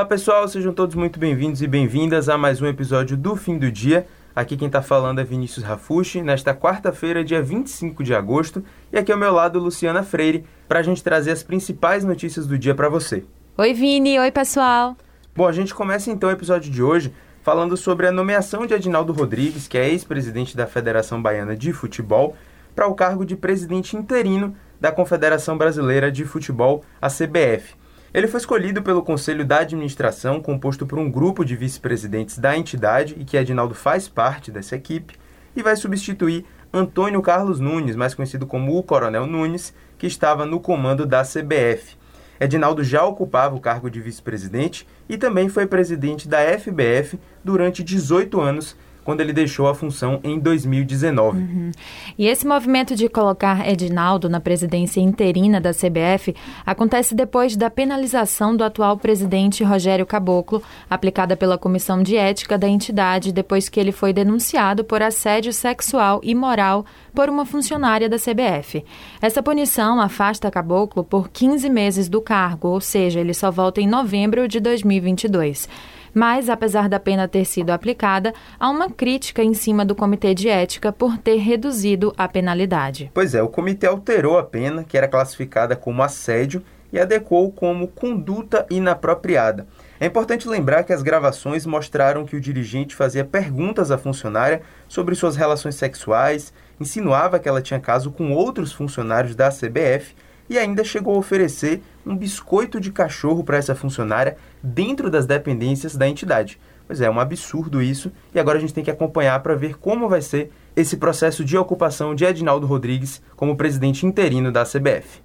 Olá pessoal, sejam todos muito bem-vindos e bem-vindas a mais um episódio do Fim do Dia. Aqui quem está falando é Vinícius Rafushi, nesta quarta-feira, dia 25 de agosto, e aqui ao meu lado Luciana Freire, para a gente trazer as principais notícias do dia para você. Oi Vini, oi pessoal. Bom, a gente começa então o episódio de hoje falando sobre a nomeação de Adinaldo Rodrigues, que é ex-presidente da Federação Baiana de Futebol, para o cargo de presidente interino da Confederação Brasileira de Futebol, a CBF. Ele foi escolhido pelo Conselho da Administração, composto por um grupo de vice-presidentes da entidade e que Edinaldo faz parte dessa equipe, e vai substituir Antônio Carlos Nunes, mais conhecido como o Coronel Nunes, que estava no comando da CBF. Edinaldo já ocupava o cargo de vice-presidente e também foi presidente da FBF durante 18 anos quando ele deixou a função em 2019. Uhum. E esse movimento de colocar Edinaldo na presidência interina da CBF acontece depois da penalização do atual presidente Rogério Caboclo, aplicada pela Comissão de Ética da entidade depois que ele foi denunciado por assédio sexual e moral por uma funcionária da CBF. Essa punição afasta Caboclo por 15 meses do cargo, ou seja, ele só volta em novembro de 2022. Mas, apesar da pena ter sido aplicada, há uma crítica em cima do Comitê de Ética por ter reduzido a penalidade. Pois é, o comitê alterou a pena, que era classificada como assédio, e adequou como conduta inapropriada. É importante lembrar que as gravações mostraram que o dirigente fazia perguntas à funcionária sobre suas relações sexuais, insinuava que ela tinha caso com outros funcionários da CBF e ainda chegou a oferecer um biscoito de cachorro para essa funcionária dentro das dependências da entidade. Pois é, é um absurdo isso, e agora a gente tem que acompanhar para ver como vai ser esse processo de ocupação de Edinaldo Rodrigues como presidente interino da CBF.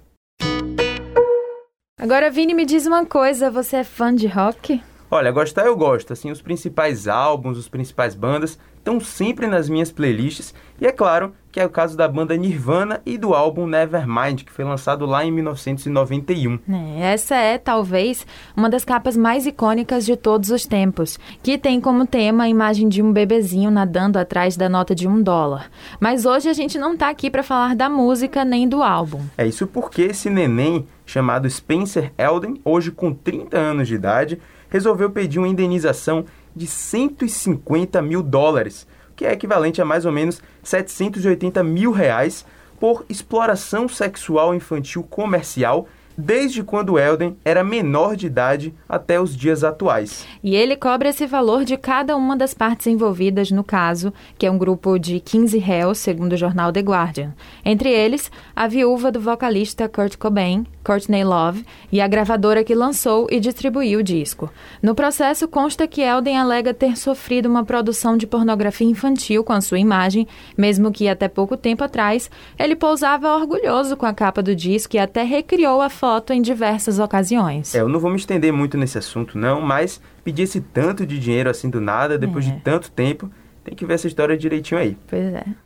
Agora, Vini, me diz uma coisa, você é fã de rock? Olha, gostar eu gosto, assim, os principais álbuns, os principais bandas estão sempre nas minhas playlists, e é claro que é o caso da banda Nirvana e do álbum Nevermind, que foi lançado lá em 1991. É, essa é, talvez, uma das capas mais icônicas de todos os tempos, que tem como tema a imagem de um bebezinho nadando atrás da nota de um dólar. Mas hoje a gente não está aqui para falar da música nem do álbum. É isso porque esse neném, chamado Spencer Elden, hoje com 30 anos de idade, resolveu pedir uma indenização de 150 mil dólares que é equivalente a mais ou menos 780 mil reais por exploração sexual infantil comercial desde quando Elden era menor de idade até os dias atuais. E ele cobra esse valor de cada uma das partes envolvidas no caso, que é um grupo de 15 réus, segundo o jornal The Guardian. Entre eles, a viúva do vocalista Kurt Cobain, Courtney Love, e a gravadora que lançou e distribuiu o disco. No processo consta que Elden alega ter sofrido uma produção de pornografia infantil com a sua imagem, mesmo que até pouco tempo atrás ele pousava orgulhoso com a capa do disco e até recriou a foto em diversas ocasiões. É, eu não vou me estender muito nesse assunto não, mas pedir esse tanto de dinheiro assim do nada, depois é. de tanto tempo, tem que ver essa história direitinho aí. Pois é.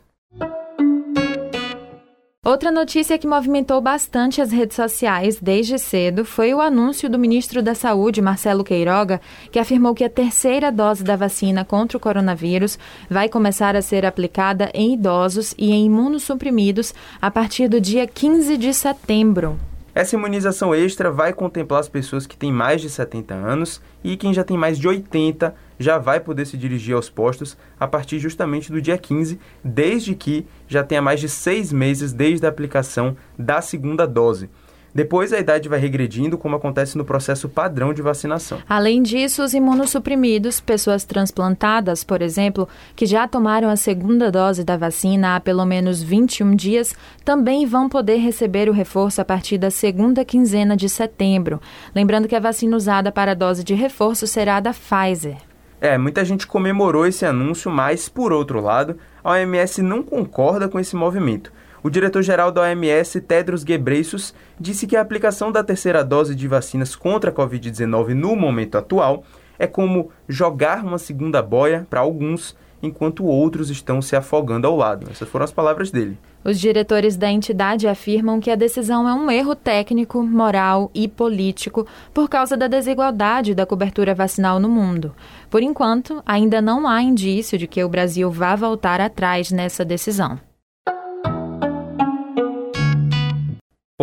Outra notícia que movimentou bastante as redes sociais desde cedo foi o anúncio do ministro da Saúde, Marcelo Queiroga, que afirmou que a terceira dose da vacina contra o coronavírus vai começar a ser aplicada em idosos e em imunossuprimidos a partir do dia 15 de setembro. Essa imunização extra vai contemplar as pessoas que têm mais de 70 anos e quem já tem mais de 80 já vai poder se dirigir aos postos a partir justamente do dia 15, desde que já tenha mais de seis meses desde a aplicação da segunda dose. Depois a idade vai regredindo, como acontece no processo padrão de vacinação. Além disso, os imunossuprimidos, pessoas transplantadas, por exemplo, que já tomaram a segunda dose da vacina há pelo menos 21 dias, também vão poder receber o reforço a partir da segunda quinzena de setembro. Lembrando que a vacina usada para a dose de reforço será a da Pfizer. É, muita gente comemorou esse anúncio, mas, por outro lado, a OMS não concorda com esse movimento. O diretor-geral da OMS, Tedros Ghebreyesus, disse que a aplicação da terceira dose de vacinas contra a Covid-19 no momento atual é como jogar uma segunda boia para alguns, enquanto outros estão se afogando ao lado. Essas foram as palavras dele. Os diretores da entidade afirmam que a decisão é um erro técnico, moral e político por causa da desigualdade da cobertura vacinal no mundo. Por enquanto, ainda não há indício de que o Brasil vá voltar atrás nessa decisão.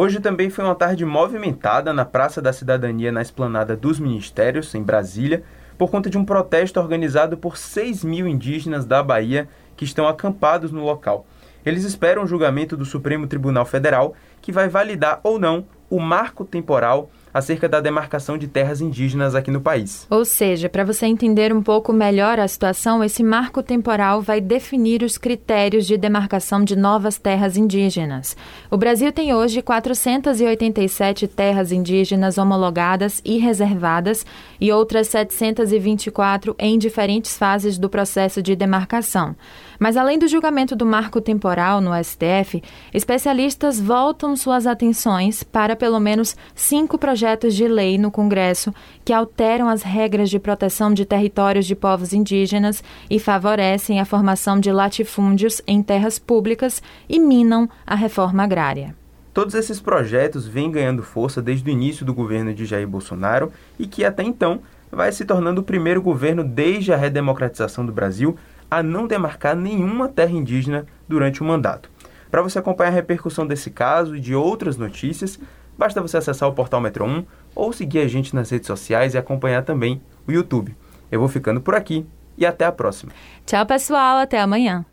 Hoje também foi uma tarde movimentada na Praça da Cidadania, na esplanada dos Ministérios, em Brasília, por conta de um protesto organizado por 6 mil indígenas da Bahia que estão acampados no local. Eles esperam o julgamento do Supremo Tribunal Federal, que vai validar ou não o marco temporal acerca da demarcação de terras indígenas aqui no país. Ou seja, para você entender um pouco melhor a situação, esse marco temporal vai definir os critérios de demarcação de novas terras indígenas. O Brasil tem hoje 487 terras indígenas homologadas e reservadas e outras 724 em diferentes fases do processo de demarcação. Mas além do julgamento do marco temporal no STF, especialistas voltam suas atenções para pelo menos cinco projetos de lei no Congresso que alteram as regras de proteção de territórios de povos indígenas e favorecem a formação de latifúndios em terras públicas e minam a reforma agrária. Todos esses projetos vêm ganhando força desde o início do governo de Jair Bolsonaro e que até então vai se tornando o primeiro governo desde a redemocratização do Brasil a não demarcar nenhuma terra indígena durante o mandato. Para você acompanhar a repercussão desse caso e de outras notícias, basta você acessar o portal Metro 1 ou seguir a gente nas redes sociais e acompanhar também o YouTube. Eu vou ficando por aqui e até a próxima. Tchau, pessoal, até amanhã.